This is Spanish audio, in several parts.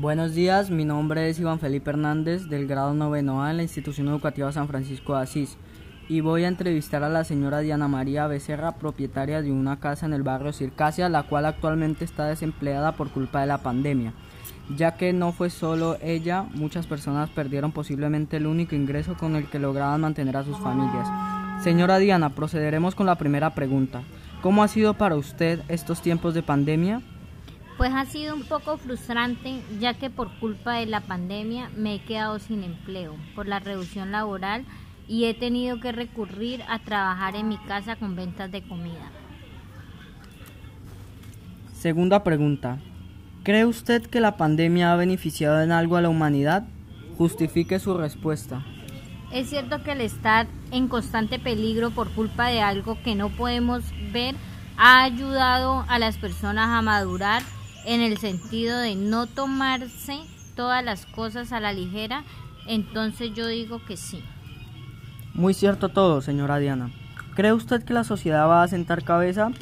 Buenos días, mi nombre es Iván Felipe Hernández del grado noveno A en la institución educativa San Francisco de Asís y voy a entrevistar a la señora Diana María Becerra, propietaria de una casa en el barrio Circasia, la cual actualmente está desempleada por culpa de la pandemia. Ya que no fue solo ella, muchas personas perdieron posiblemente el único ingreso con el que lograban mantener a sus familias. Señora Diana, procederemos con la primera pregunta. ¿Cómo ha sido para usted estos tiempos de pandemia? Pues ha sido un poco frustrante ya que por culpa de la pandemia me he quedado sin empleo por la reducción laboral y he tenido que recurrir a trabajar en mi casa con ventas de comida. Segunda pregunta. ¿Cree usted que la pandemia ha beneficiado en algo a la humanidad? Justifique su respuesta. Es cierto que el estar en constante peligro por culpa de algo que no podemos ver ha ayudado a las personas a madurar en el sentido de no tomarse todas las cosas a la ligera, entonces yo digo que sí. Muy cierto todo, señora Diana. ¿Cree usted que la sociedad va a sentar cabeza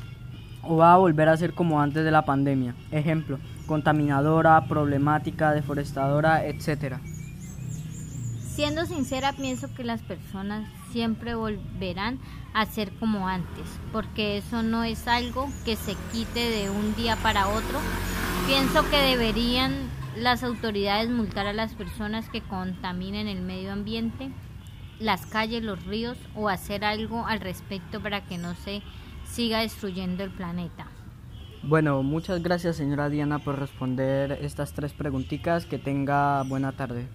o va a volver a ser como antes de la pandemia? Ejemplo, contaminadora, problemática, deforestadora, etcétera. Siendo sincera, pienso que las personas siempre volverán a ser como antes, porque eso no es algo que se quite de un día para otro. Pienso que deberían las autoridades multar a las personas que contaminen el medio ambiente, las calles, los ríos o hacer algo al respecto para que no se siga destruyendo el planeta. Bueno, muchas gracias señora Diana por responder estas tres preguntitas. Que tenga buena tarde.